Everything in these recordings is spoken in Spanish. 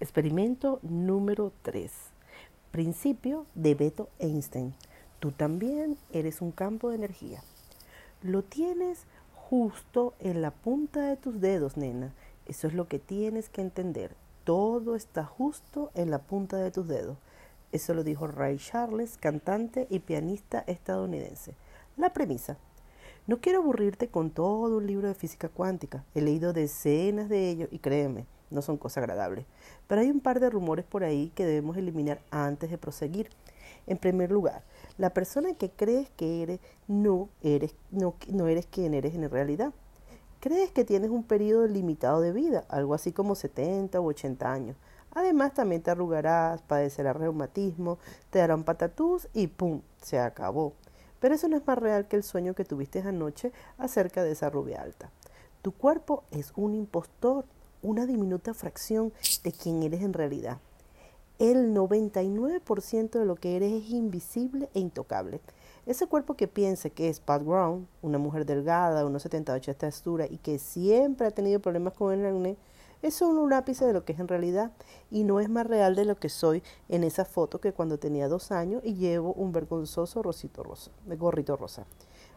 Experimento número 3. Principio de Beto Einstein. Tú también eres un campo de energía. Lo tienes justo en la punta de tus dedos, nena. Eso es lo que tienes que entender. Todo está justo en la punta de tus dedos. Eso lo dijo Ray Charles, cantante y pianista estadounidense. La premisa. No quiero aburrirte con todo un libro de física cuántica. He leído decenas de ellos y créeme, no son cosas agradables. Pero hay un par de rumores por ahí que debemos eliminar antes de proseguir. En primer lugar, la persona que crees que eres no eres, no, no eres quien eres en realidad. Crees que tienes un periodo limitado de vida, algo así como 70 u 80 años. Además, también te arrugarás, padecerás reumatismo, te darán patatús y ¡pum! se acabó. Pero eso no es más real que el sueño que tuviste anoche acerca de esa rubia alta. Tu cuerpo es un impostor, una diminuta fracción de quien eres en realidad. El 99% de lo que eres es invisible e intocable. Ese cuerpo que piensa que es Pat Brown, una mujer delgada, unos 78 de estatura y que siempre ha tenido problemas con el acné, es solo un ápice de lo que es en realidad y no es más real de lo que soy en esa foto que cuando tenía dos años y llevo un vergonzoso rosito rosa, gorrito rosa.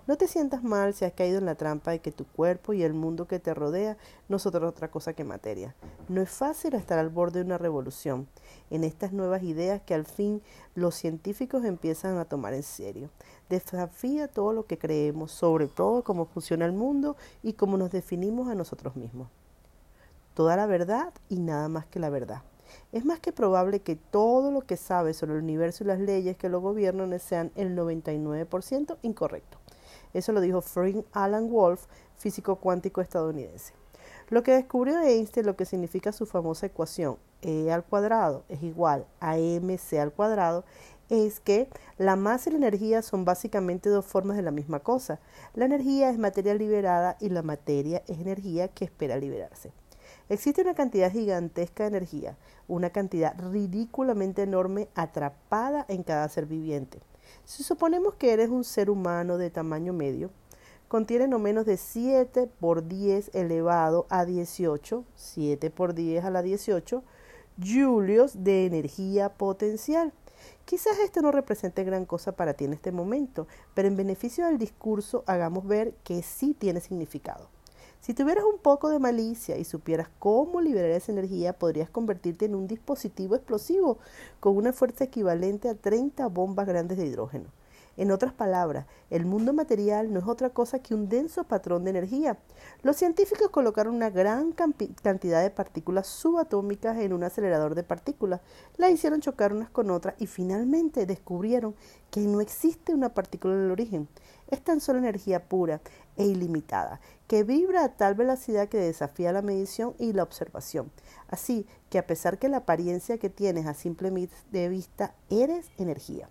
No te sientas mal si has caído en la trampa de que tu cuerpo y el mundo que te rodea no son otra cosa que materia. No es fácil estar al borde de una revolución en estas nuevas ideas que al fin los científicos empiezan a tomar en serio. Desafía todo lo que creemos, sobre todo cómo funciona el mundo y cómo nos definimos a nosotros mismos. Toda la verdad y nada más que la verdad. Es más que probable que todo lo que sabes sobre el universo y las leyes que lo gobiernan sean el 99% incorrecto. Eso lo dijo Frank Alan Wolf, físico cuántico estadounidense. Lo que descubrió Einstein, lo que significa su famosa ecuación E al cuadrado es igual a mc al cuadrado, es que la masa y la energía son básicamente dos formas de la misma cosa. La energía es materia liberada y la materia es energía que espera liberarse. Existe una cantidad gigantesca de energía, una cantidad ridículamente enorme atrapada en cada ser viviente. Si suponemos que eres un ser humano de tamaño medio, contiene no menos de 7 por 10 elevado a 18, 7 por 10 a la 18, julios de energía potencial. Quizás esto no represente gran cosa para ti en este momento, pero en beneficio del discurso hagamos ver que sí tiene significado. Si tuvieras un poco de malicia y supieras cómo liberar esa energía, podrías convertirte en un dispositivo explosivo con una fuerza equivalente a 30 bombas grandes de hidrógeno. En otras palabras, el mundo material no es otra cosa que un denso patrón de energía. Los científicos colocaron una gran cantidad de partículas subatómicas en un acelerador de partículas, la hicieron chocar unas con otras y finalmente descubrieron que no existe una partícula en el origen. Es tan solo energía pura e ilimitada, que vibra a tal velocidad que desafía la medición y la observación. Así que a pesar que la apariencia que tienes a simple vista, eres energía.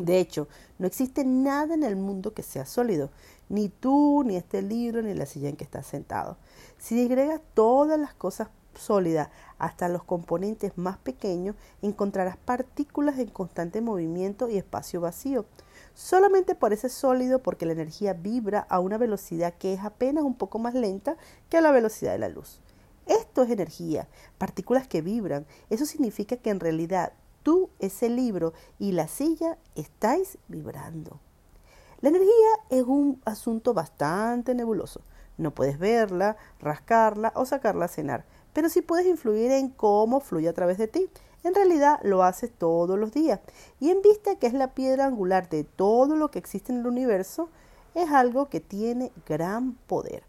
De hecho, no existe nada en el mundo que sea sólido, ni tú, ni este libro, ni la silla en que estás sentado. Si agregas todas las cosas sólidas hasta los componentes más pequeños, encontrarás partículas en constante movimiento y espacio vacío. Solamente parece sólido porque la energía vibra a una velocidad que es apenas un poco más lenta que la velocidad de la luz. Esto es energía, partículas que vibran. Eso significa que en realidad tú, ese libro y la silla estáis vibrando. La energía es un asunto bastante nebuloso. No puedes verla, rascarla o sacarla a cenar, pero sí puedes influir en cómo fluye a través de ti. En realidad lo haces todos los días. Y en vista que es la piedra angular de todo lo que existe en el universo, es algo que tiene gran poder.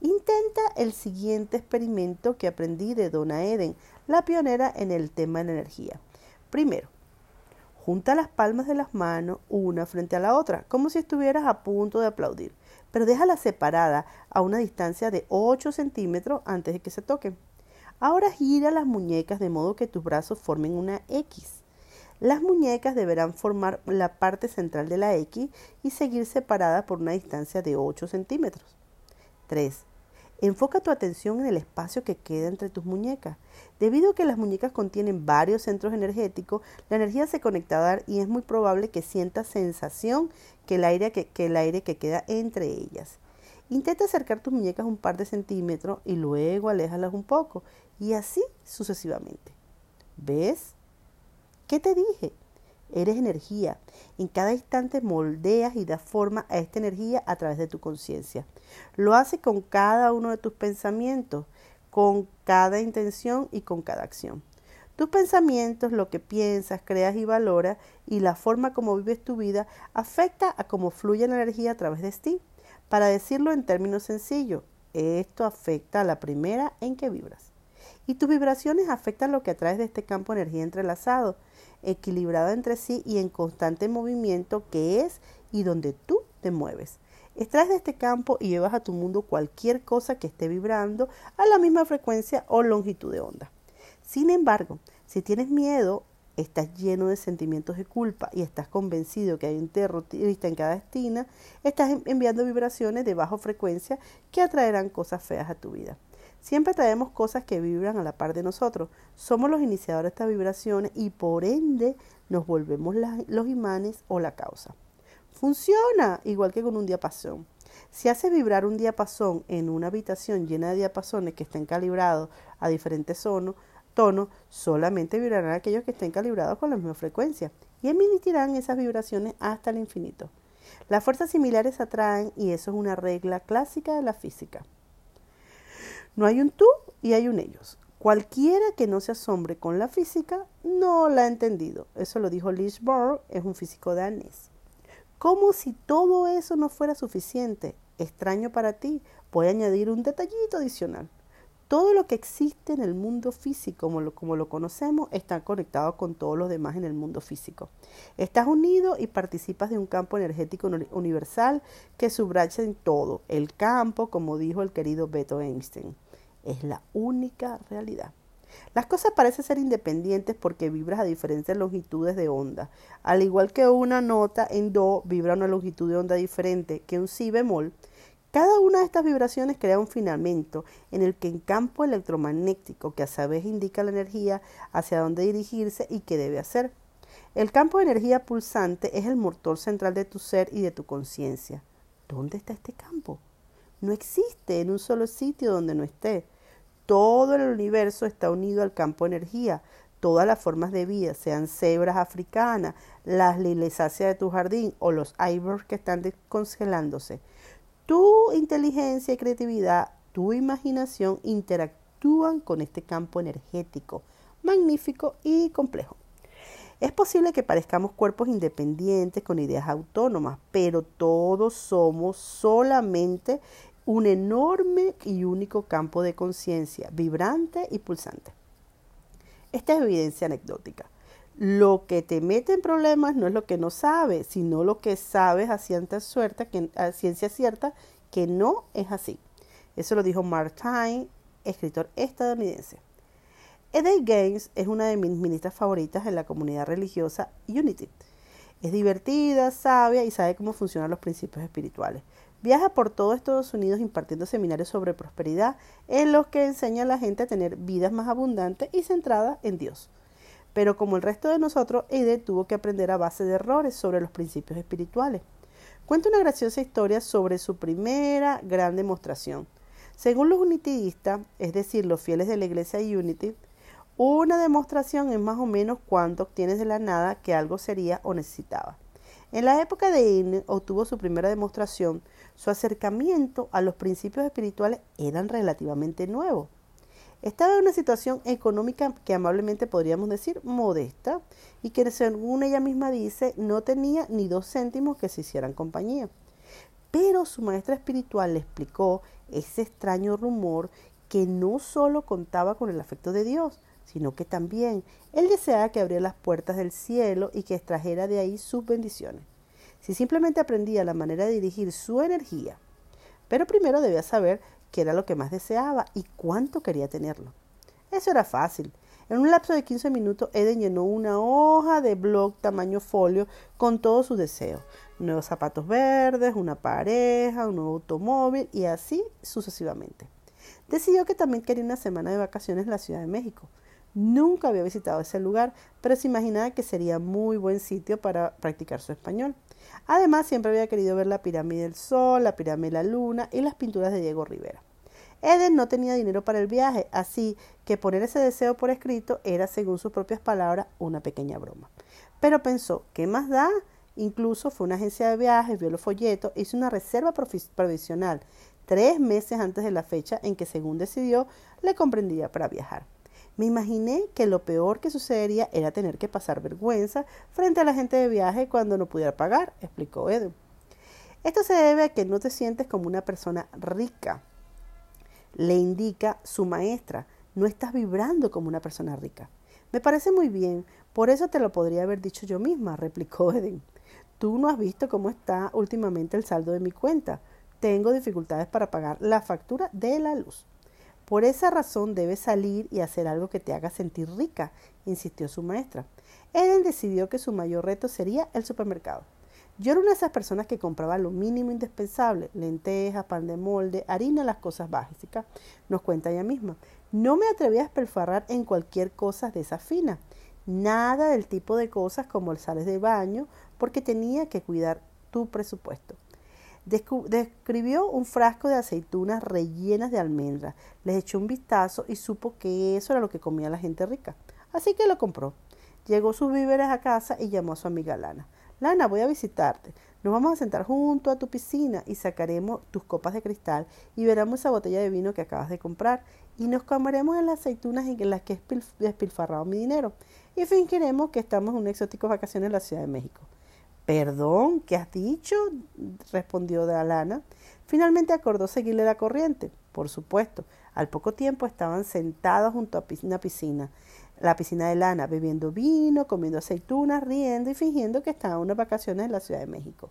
Intenta el siguiente experimento que aprendí de Donna Eden, la pionera en el tema de la energía. Primero, junta las palmas de las manos una frente a la otra, como si estuvieras a punto de aplaudir, pero déjala separada a una distancia de 8 centímetros antes de que se toquen. Ahora gira las muñecas de modo que tus brazos formen una X. Las muñecas deberán formar la parte central de la X y seguir separadas por una distancia de 8 centímetros. 3. Enfoca tu atención en el espacio que queda entre tus muñecas. Debido a que las muñecas contienen varios centros energéticos, la energía se conecta a dar y es muy probable que sientas sensación que el aire que, que el aire que queda entre ellas. Intenta acercar tus muñecas un par de centímetros y luego aléjalas un poco y así sucesivamente. ¿Ves? ¿Qué te dije? Eres energía. En cada instante moldeas y das forma a esta energía a través de tu conciencia. Lo haces con cada uno de tus pensamientos, con cada intención y con cada acción. Tus pensamientos, lo que piensas, creas y valoras y la forma como vives tu vida afecta a cómo fluye la energía a través de ti. Para decirlo en términos sencillos, esto afecta a la primera en que vibras. Y tus vibraciones afectan lo que atraes de este campo de energía entrelazado equilibrado entre sí y en constante movimiento que es y donde tú te mueves. Extraes de este campo y llevas a tu mundo cualquier cosa que esté vibrando a la misma frecuencia o longitud de onda. Sin embargo, si tienes miedo, estás lleno de sentimientos de culpa y estás convencido que hay un terrorista en cada esquina, estás enviando vibraciones de baja frecuencia que atraerán cosas feas a tu vida. Siempre traemos cosas que vibran a la par de nosotros. Somos los iniciadores de estas vibraciones y por ende nos volvemos los imanes o la causa. Funciona igual que con un diapasón. Si haces vibrar un diapasón en una habitación llena de diapasones que estén calibrados a diferentes tonos, solamente vibrarán aquellos que estén calibrados con la misma frecuencia y emitirán esas vibraciones hasta el infinito. Las fuerzas similares atraen y eso es una regla clásica de la física. No hay un tú y hay un ellos. Cualquiera que no se asombre con la física no la ha entendido. Eso lo dijo Lich Borg, es un físico danés. Como si todo eso no fuera suficiente. Extraño para ti, voy a añadir un detallito adicional. Todo lo que existe en el mundo físico, como lo, como lo conocemos, está conectado con todos los demás en el mundo físico. Estás unido y participas de un campo energético universal que subracha en todo, el campo, como dijo el querido Beto Einstein es la única realidad. Las cosas parecen ser independientes porque vibras a diferentes longitudes de onda. Al igual que una nota en Do vibra a una longitud de onda diferente que un Si bemol, cada una de estas vibraciones crea un filamento en el que en campo electromagnético que a su vez indica la energía hacia dónde dirigirse y qué debe hacer. El campo de energía pulsante es el motor central de tu ser y de tu conciencia. ¿Dónde está este campo? No existe en un solo sitio donde no esté. Todo el universo está unido al campo energía. Todas las formas de vida, sean cebras africanas, las lilisáceas de tu jardín o los ivories que están descongelándose. Tu inteligencia y creatividad, tu imaginación interactúan con este campo energético, magnífico y complejo. Es posible que parezcamos cuerpos independientes con ideas autónomas, pero todos somos solamente un enorme y único campo de conciencia, vibrante y pulsante. Esta es evidencia anecdótica. Lo que te mete en problemas no es lo que no sabes, sino lo que sabes a ciencia, cierta que, a ciencia cierta que no es así. Eso lo dijo Martin, escritor estadounidense. Eddie Gaines es una de mis ministras favoritas en la comunidad religiosa Unity. Es divertida, sabia y sabe cómo funcionan los principios espirituales. Viaja por todo Estados Unidos impartiendo seminarios sobre prosperidad en los que enseña a la gente a tener vidas más abundantes y centradas en Dios. Pero como el resto de nosotros, Ede tuvo que aprender a base de errores sobre los principios espirituales. Cuenta una graciosa historia sobre su primera gran demostración. Según los unitidistas, es decir, los fieles de la iglesia Unity, una demostración es más o menos cuánto obtienes de la nada que algo sería o necesitaba. En la época de Ine obtuvo su primera demostración su acercamiento a los principios espirituales eran relativamente nuevos. Estaba en una situación económica que amablemente podríamos decir modesta y que según ella misma dice no tenía ni dos céntimos que se hicieran compañía. Pero su maestra espiritual le explicó ese extraño rumor que no solo contaba con el afecto de Dios, sino que también él deseaba que abriera las puertas del cielo y que extrajera de ahí sus bendiciones si simplemente aprendía la manera de dirigir su energía. Pero primero debía saber qué era lo que más deseaba y cuánto quería tenerlo. Eso era fácil. En un lapso de 15 minutos, Eden llenó una hoja de blog tamaño folio con todos sus deseos. Nuevos zapatos verdes, una pareja, un nuevo automóvil y así sucesivamente. Decidió que también quería una semana de vacaciones en la Ciudad de México. Nunca había visitado ese lugar, pero se imaginaba que sería muy buen sitio para practicar su español. Además, siempre había querido ver la pirámide del Sol, la pirámide de la Luna y las pinturas de Diego Rivera. Eden no tenía dinero para el viaje, así que poner ese deseo por escrito era, según sus propias palabras, una pequeña broma. Pero pensó, ¿qué más da? Incluso fue a una agencia de viajes, vio los folletos, hizo una reserva provisional tres meses antes de la fecha en que, según decidió, le comprendía para viajar. Me imaginé que lo peor que sucedería era tener que pasar vergüenza frente a la gente de viaje cuando no pudiera pagar, explicó Eden. Esto se debe a que no te sientes como una persona rica. Le indica su maestra, no estás vibrando como una persona rica. Me parece muy bien, por eso te lo podría haber dicho yo misma, replicó Eden. Tú no has visto cómo está últimamente el saldo de mi cuenta. Tengo dificultades para pagar la factura de la luz. Por esa razón debes salir y hacer algo que te haga sentir rica, insistió su maestra. Eden decidió que su mayor reto sería el supermercado. Yo era una de esas personas que compraba lo mínimo indispensable, lentejas, pan de molde, harina, las cosas básicas, nos cuenta ella misma. No me atreví a esperfarrar en cualquier cosa de esa fina, nada del tipo de cosas como el sales de baño, porque tenía que cuidar tu presupuesto. Describió un frasco de aceitunas rellenas de almendras. Les echó un vistazo y supo que eso era lo que comía la gente rica. Así que lo compró. Llegó sus víveres a casa y llamó a su amiga Lana. Lana, voy a visitarte. Nos vamos a sentar junto a tu piscina y sacaremos tus copas de cristal y veremos esa botella de vino que acabas de comprar y nos comeremos en las aceitunas en las que he despilfarrado mi dinero y fingiremos que estamos en un exótico vacaciones en la Ciudad de México. Perdón, ¿qué has dicho? respondió Dalana. Finalmente acordó seguirle la corriente. Por supuesto, al poco tiempo estaban sentados junto a una piscina, la piscina de lana, bebiendo vino, comiendo aceitunas, riendo y fingiendo que estaban unas vacaciones en la Ciudad de México.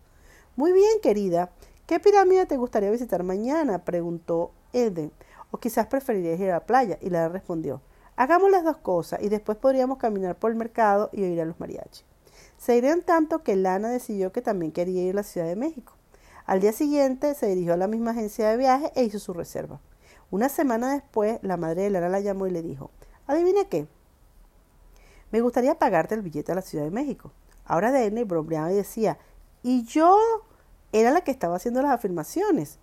Muy bien, querida. ¿Qué pirámide te gustaría visitar mañana? preguntó Eden. O quizás preferirías ir a la playa. Y Lana respondió, hagamos las dos cosas y después podríamos caminar por el mercado y oír a los mariachis. Se irían tanto que Lana decidió que también quería ir a la Ciudad de México. Al día siguiente se dirigió a la misma agencia de viaje e hizo su reserva. Una semana después, la madre de Lana la llamó y le dijo, ¿adivina qué? Me gustaría pagarte el billete a la Ciudad de México. Ahora Dene bromeaba y decía, y yo era la que estaba haciendo las afirmaciones.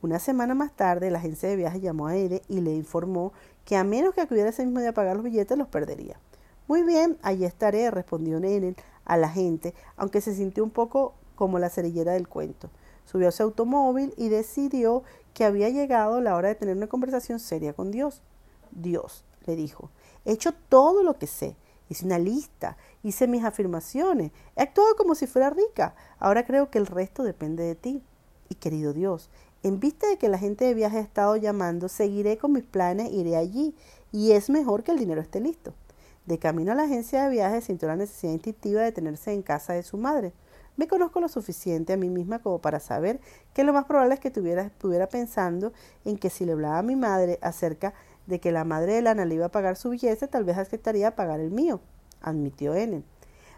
Una semana más tarde, la agencia de viaje llamó a Ere y le informó que a menos que acudiera ese mismo día a pagar los billetes, los perdería. Muy bien, allí estaré, respondió Nene a la gente, aunque se sintió un poco como la cerillera del cuento. Subió a su automóvil y decidió que había llegado la hora de tener una conversación seria con Dios. Dios, le dijo, he hecho todo lo que sé. Hice una lista, hice mis afirmaciones, he actuado como si fuera rica. Ahora creo que el resto depende de ti. Y querido Dios, en vista de que la gente de viaje ha estado llamando, seguiré con mis planes, iré allí. Y es mejor que el dinero esté listo. De camino a la agencia de viajes sintió la necesidad instintiva de tenerse en casa de su madre. Me conozco lo suficiente a mí misma como para saber que lo más probable es que estuviera pensando en que si le hablaba a mi madre acerca de que la madre de Lana le iba a pagar su billete, tal vez aceptaría pagar el mío, admitió Enen.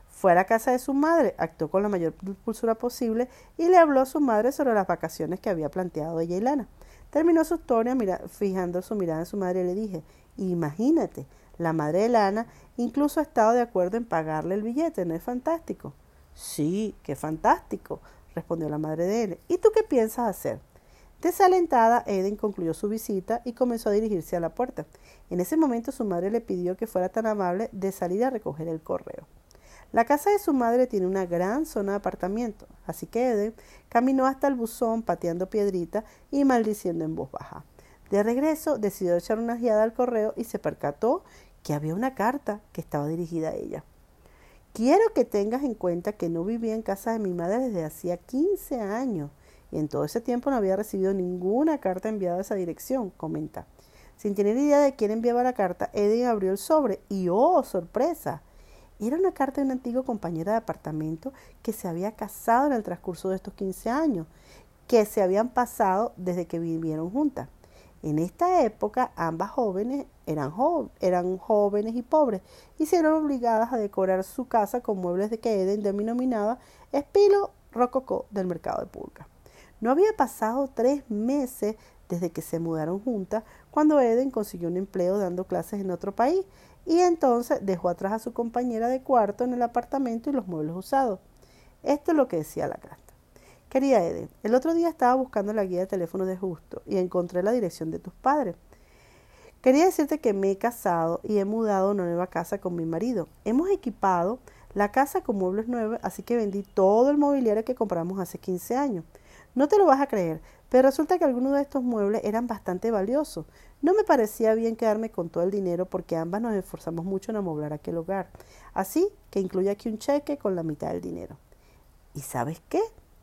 Fue a la casa de su madre, actuó con la mayor pulsura posible y le habló a su madre sobre las vacaciones que había planteado ella y Lana. Terminó su historia fijando su mirada en su madre y le dije, imagínate, la madre de Lana incluso ha estado de acuerdo en pagarle el billete, ¿no es fantástico? Sí, qué fantástico, respondió la madre de él. ¿Y tú qué piensas hacer? Desalentada, Eden concluyó su visita y comenzó a dirigirse a la puerta. En ese momento su madre le pidió que fuera tan amable de salir a recoger el correo. La casa de su madre tiene una gran zona de apartamento, así que Eden caminó hasta el buzón pateando piedrita y maldiciendo en voz baja. De regreso decidió echar una guiada al correo y se percató que había una carta que estaba dirigida a ella. Quiero que tengas en cuenta que no vivía en casa de mi madre desde hacía 15 años y en todo ese tiempo no había recibido ninguna carta enviada a esa dirección, comenta. Sin tener idea de quién enviaba la carta, Eddie abrió el sobre y ¡oh, sorpresa! Era una carta de una antigua compañera de apartamento que se había casado en el transcurso de estos 15 años, que se habían pasado desde que vivieron juntas. En esta época ambas jóvenes eran, jóvenes y pobres y se eran obligadas a decorar su casa con muebles de Eden denominaba estilo rococó del mercado de pulga. No había pasado tres meses desde que se mudaron juntas cuando Eden consiguió un empleo dando clases en otro país y entonces dejó atrás a su compañera de cuarto en el apartamento y los muebles usados. Esto es lo que decía la carta. Querida Eden, el otro día estaba buscando la guía de teléfono de Justo y encontré la dirección de tus padres. Quería decirte que me he casado y he mudado a una nueva casa con mi marido. Hemos equipado la casa con muebles nuevos, así que vendí todo el mobiliario que compramos hace 15 años. No te lo vas a creer, pero resulta que algunos de estos muebles eran bastante valiosos. No me parecía bien quedarme con todo el dinero porque ambas nos esforzamos mucho en amoblar aquel hogar. Así que incluye aquí un cheque con la mitad del dinero. ¿Y sabes qué?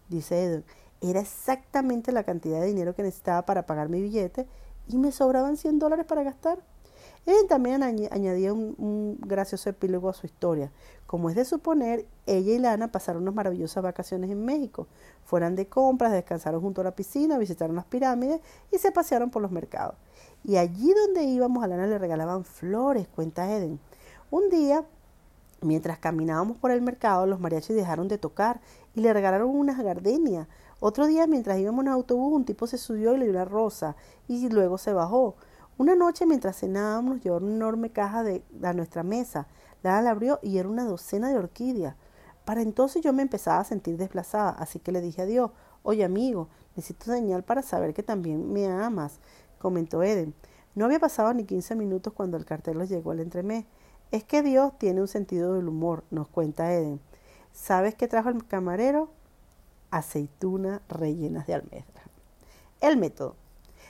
Dice Edwin. Era exactamente la cantidad de dinero que necesitaba para pagar mi billete y me sobraban 100 dólares para gastar. Eden también añadía un, gracioso epílogo a su historia. Como es de suponer, ella y Lana pasaron unas maravillosas vacaciones en México. Fueron de compras, descansaron junto a la piscina, visitaron las pirámides y se pasearon por los mercados. Y allí donde íbamos a Lana le regalaban flores, cuenta Eden. Un día, mientras caminábamos por el mercado, los mariachis dejaron de tocar y le regalaron unas gardenias. Otro día, mientras íbamos en autobús, un tipo se subió y le dio una rosa y luego se bajó. Una noche, mientras cenábamos, nos llevaron una enorme caja de, a nuestra mesa. La abrió y era una docena de orquídeas. Para entonces yo me empezaba a sentir desplazada, así que le dije a Dios, oye amigo, necesito señal para saber que también me amas, comentó Eden. No había pasado ni quince minutos cuando el cartel nos llegó al entremés. Es que Dios tiene un sentido del humor, nos cuenta Eden. ¿Sabes qué trajo el camarero? Aceitunas rellenas de almendra. El método.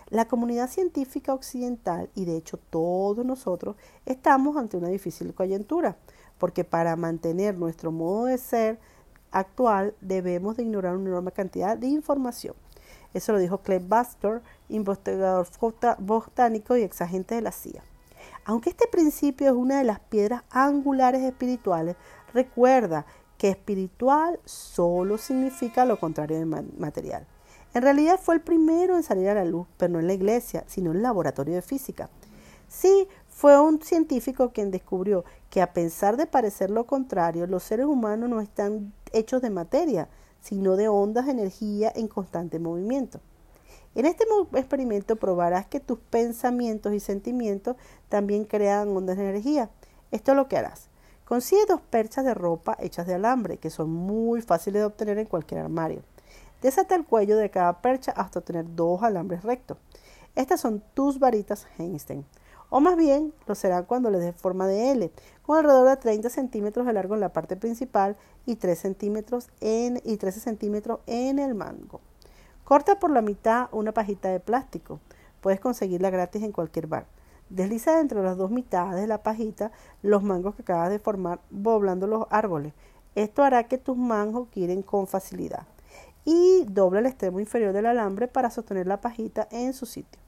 La comunidad científica occidental, y de hecho todos nosotros, estamos ante una difícil coyuntura, porque para mantener nuestro modo de ser actual debemos de ignorar una enorme cantidad de información. Eso lo dijo Clem Buster, investigador botánico y exagente de la CIA. Aunque este principio es una de las piedras angulares espirituales, recuerda que espiritual solo significa lo contrario de material. En realidad fue el primero en salir a la luz, pero no en la iglesia, sino en el laboratorio de física. Sí, fue un científico quien descubrió que a pesar de parecer lo contrario, los seres humanos no están hechos de materia, sino de ondas de energía en constante movimiento. En este experimento probarás que tus pensamientos y sentimientos también crean ondas de energía. Esto es lo que harás. Consigue dos perchas de ropa hechas de alambre, que son muy fáciles de obtener en cualquier armario. Desata el cuello de cada percha hasta tener dos alambres rectos. Estas son tus varitas Einstein. O más bien, lo será cuando les dé forma de L, con alrededor de 30 centímetros de largo en la parte principal y, 3 centímetros en, y 13 centímetros en el mango. Corta por la mitad una pajita de plástico. Puedes conseguirla gratis en cualquier bar. Desliza entre las dos mitades de la pajita los mangos que acabas de formar, doblando los árboles. Esto hará que tus mangos quieren con facilidad y dobla el extremo inferior del alambre para sostener la pajita en su sitio.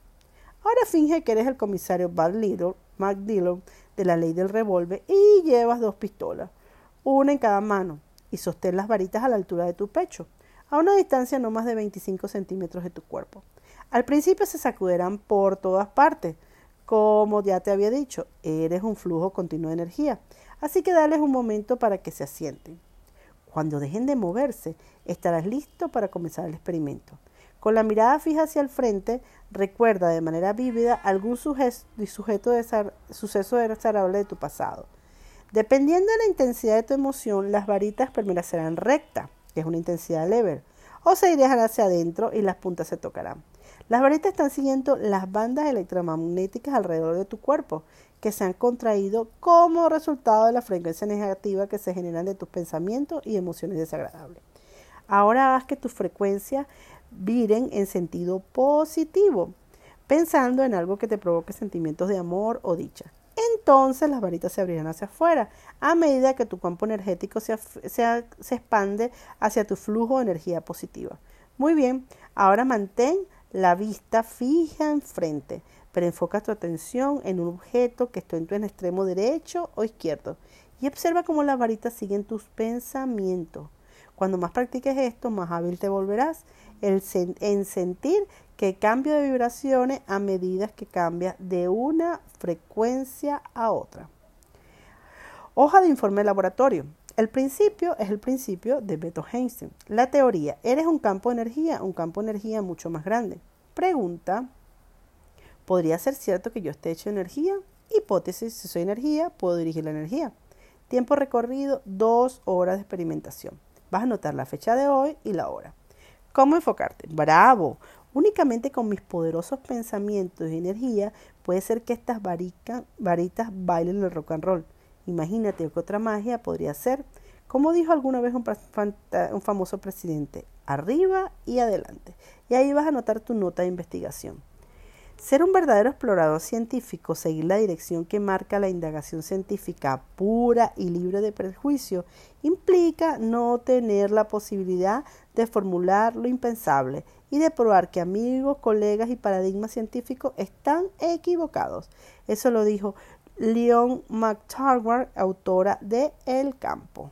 Ahora finge que eres el comisario McDillon de la ley del revólver y llevas dos pistolas, una en cada mano, y sostén las varitas a la altura de tu pecho, a una distancia no más de 25 centímetros de tu cuerpo. Al principio se sacudirán por todas partes. Como ya te había dicho, eres un flujo continuo de energía, así que dales un momento para que se asienten. Cuando dejen de moverse, estarás listo para comenzar el experimento. Con la mirada fija hacia el frente, recuerda de manera vívida algún sujeto de suceso desagradable de tu pasado. Dependiendo de la intensidad de tu emoción, las varitas permanecerán rectas, que es una intensidad leve, o se irán hacia adentro y las puntas se tocarán. Las varitas están siguiendo las bandas electromagnéticas alrededor de tu cuerpo que se han contraído como resultado de la frecuencia negativa que se generan de tus pensamientos y emociones desagradables. Ahora haz que tus frecuencias viren en sentido positivo, pensando en algo que te provoque sentimientos de amor o dicha. Entonces las varitas se abrirán hacia afuera a medida que tu campo energético se, se expande hacia tu flujo de energía positiva. Muy bien, ahora mantén la vista fija enfrente pero enfoca tu atención en un objeto que esté en tu extremo derecho o izquierdo y observa cómo las varitas siguen tus pensamientos. Cuando más practiques esto, más hábil te volverás en sentir que cambio de vibraciones a medida que cambias de una frecuencia a otra. Hoja de informe de laboratorio. El principio es el principio de Beto Einstein. La teoría, eres un campo de energía, un campo de energía mucho más grande. Pregunta, ¿Podría ser cierto que yo esté hecho de energía? Hipótesis, si soy energía, puedo dirigir la energía. Tiempo recorrido, dos horas de experimentación. Vas a anotar la fecha de hoy y la hora. ¿Cómo enfocarte? Bravo. Únicamente con mis poderosos pensamientos y energía puede ser que estas varitas bailen el rock and roll. Imagínate que otra magia podría ser, como dijo alguna vez un, famoso presidente, arriba y adelante. Y ahí vas a anotar tu nota de investigación. Ser un verdadero explorador científico, seguir la dirección que marca la indagación científica pura y libre de prejuicio, implica no tener la posibilidad de formular lo impensable y de probar que amigos, colegas y paradigmas científicos están equivocados. Eso lo dijo Leon McTarwar, autora de El Campo.